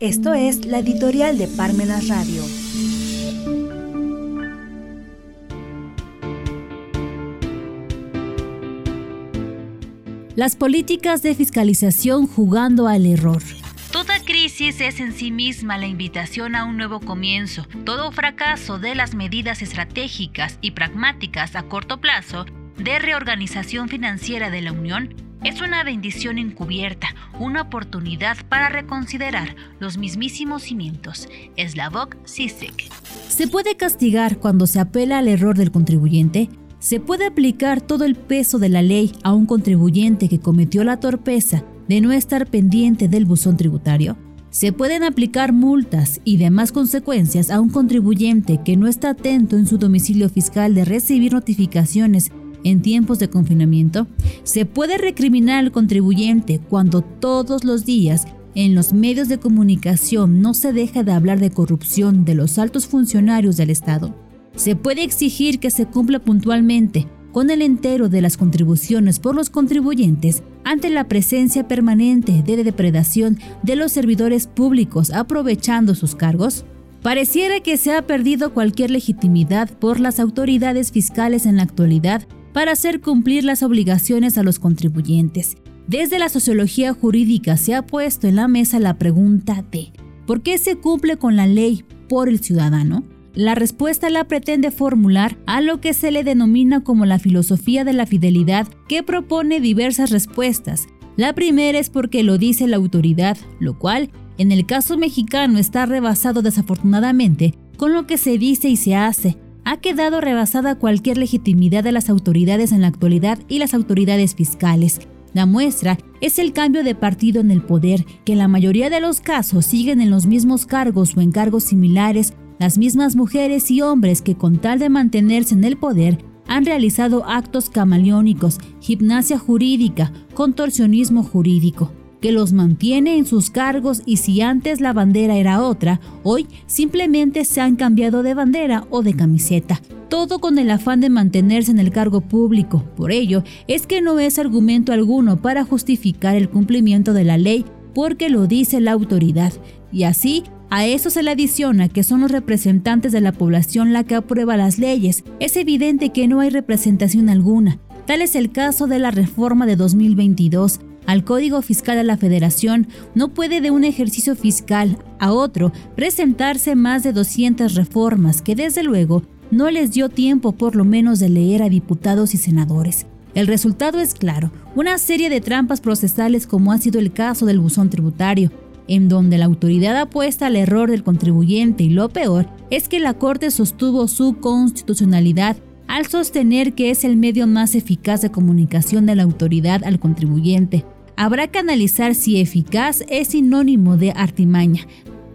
Esto es la editorial de Parmenas Radio. Las políticas de fiscalización jugando al error. Toda crisis es en sí misma la invitación a un nuevo comienzo. Todo fracaso de las medidas estratégicas y pragmáticas a corto plazo de reorganización financiera de la Unión es una bendición encubierta, una oportunidad para reconsiderar los mismísimos cimientos. Slavok Zizek. ¿Se puede castigar cuando se apela al error del contribuyente? ¿Se puede aplicar todo el peso de la ley a un contribuyente que cometió la torpeza de no estar pendiente del buzón tributario? Se pueden aplicar multas y demás consecuencias a un contribuyente que no está atento en su domicilio fiscal de recibir notificaciones en tiempos de confinamiento, se puede recriminar al contribuyente cuando todos los días en los medios de comunicación no se deja de hablar de corrupción de los altos funcionarios del Estado. Se puede exigir que se cumpla puntualmente con el entero de las contribuciones por los contribuyentes ante la presencia permanente de depredación de los servidores públicos aprovechando sus cargos. Pareciera que se ha perdido cualquier legitimidad por las autoridades fiscales en la actualidad para hacer cumplir las obligaciones a los contribuyentes. Desde la sociología jurídica se ha puesto en la mesa la pregunta de ¿por qué se cumple con la ley por el ciudadano? La respuesta la pretende formular a lo que se le denomina como la filosofía de la fidelidad, que propone diversas respuestas. La primera es porque lo dice la autoridad, lo cual, en el caso mexicano, está rebasado desafortunadamente con lo que se dice y se hace, ha quedado rebasada cualquier legitimidad de las autoridades en la actualidad y las autoridades fiscales. La muestra es el cambio de partido en el poder, que en la mayoría de los casos siguen en los mismos cargos o en cargos similares las mismas mujeres y hombres que con tal de mantenerse en el poder han realizado actos camaleónicos, gimnasia jurídica, contorsionismo jurídico que los mantiene en sus cargos y si antes la bandera era otra, hoy simplemente se han cambiado de bandera o de camiseta. Todo con el afán de mantenerse en el cargo público. Por ello, es que no es argumento alguno para justificar el cumplimiento de la ley porque lo dice la autoridad. Y así, a eso se le adiciona que son los representantes de la población la que aprueba las leyes. Es evidente que no hay representación alguna. Tal es el caso de la reforma de 2022, al Código Fiscal de la Federación, no puede de un ejercicio fiscal a otro presentarse más de 200 reformas que desde luego no les dio tiempo por lo menos de leer a diputados y senadores. El resultado es claro, una serie de trampas procesales como ha sido el caso del buzón tributario, en donde la autoridad apuesta al error del contribuyente y lo peor es que la Corte sostuvo su constitucionalidad al sostener que es el medio más eficaz de comunicación de la autoridad al contribuyente, habrá que analizar si eficaz es sinónimo de artimaña.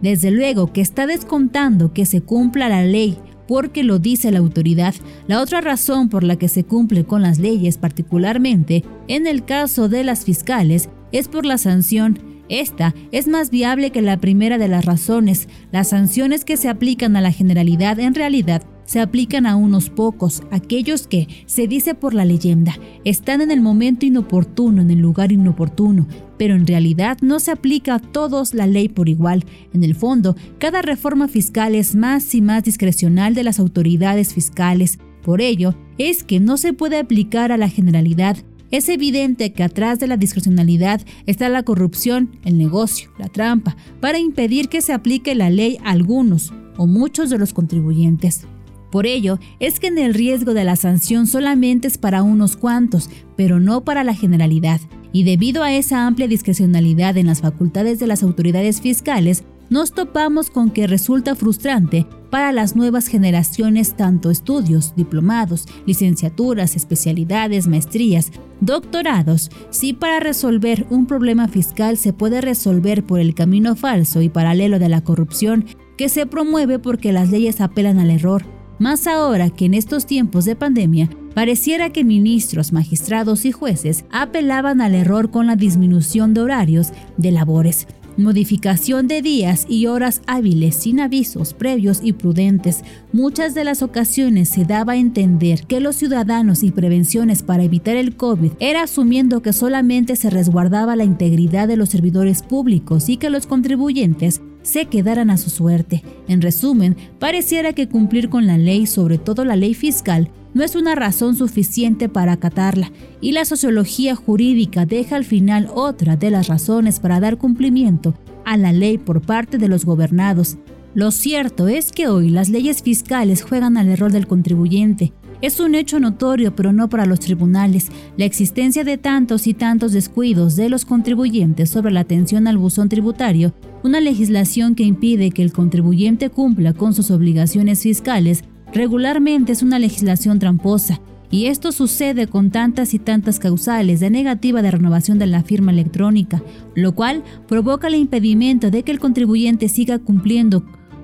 Desde luego que está descontando que se cumpla la ley porque lo dice la autoridad. La otra razón por la que se cumple con las leyes, particularmente en el caso de las fiscales, es por la sanción. Esta es más viable que la primera de las razones. Las sanciones que se aplican a la generalidad en realidad se aplican a unos pocos, aquellos que, se dice por la leyenda, están en el momento inoportuno, en el lugar inoportuno, pero en realidad no se aplica a todos la ley por igual. En el fondo, cada reforma fiscal es más y más discrecional de las autoridades fiscales. Por ello, es que no se puede aplicar a la generalidad. Es evidente que atrás de la discrecionalidad está la corrupción, el negocio, la trampa, para impedir que se aplique la ley a algunos o muchos de los contribuyentes. Por ello, es que en el riesgo de la sanción solamente es para unos cuantos, pero no para la generalidad. Y debido a esa amplia discrecionalidad en las facultades de las autoridades fiscales, nos topamos con que resulta frustrante para las nuevas generaciones tanto estudios, diplomados, licenciaturas, especialidades, maestrías, doctorados, si para resolver un problema fiscal se puede resolver por el camino falso y paralelo de la corrupción que se promueve porque las leyes apelan al error, más ahora que en estos tiempos de pandemia pareciera que ministros, magistrados y jueces apelaban al error con la disminución de horarios de labores, modificación de días y horas hábiles sin avisos previos y prudentes. Muchas de las ocasiones se daba a entender que los ciudadanos y prevenciones para evitar el COVID era asumiendo que solamente se resguardaba la integridad de los servidores públicos y que los contribuyentes se quedaran a su suerte. En resumen, pareciera que cumplir con la ley, sobre todo la ley fiscal, no es una razón suficiente para acatarla, y la sociología jurídica deja al final otra de las razones para dar cumplimiento a la ley por parte de los gobernados. Lo cierto es que hoy las leyes fiscales juegan al error del contribuyente, es un hecho notorio, pero no para los tribunales, la existencia de tantos y tantos descuidos de los contribuyentes sobre la atención al buzón tributario, una legislación que impide que el contribuyente cumpla con sus obligaciones fiscales, regularmente es una legislación tramposa, y esto sucede con tantas y tantas causales de negativa de renovación de la firma electrónica, lo cual provoca el impedimento de que el contribuyente siga cumpliendo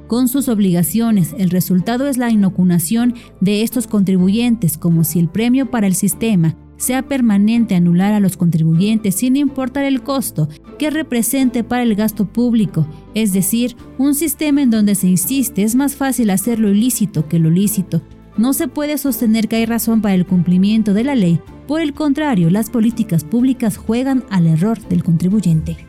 con sus obligaciones. El resultado es la inocunación de estos contribuyentes, como si el premio para el sistema sea permanente anular a los contribuyentes sin importar el costo que represente para el gasto público, es decir, un sistema en donde se insiste es más fácil hacer lo ilícito que lo lícito. No se puede sostener que hay razón para el cumplimiento de la ley, por el contrario, las políticas públicas juegan al error del contribuyente.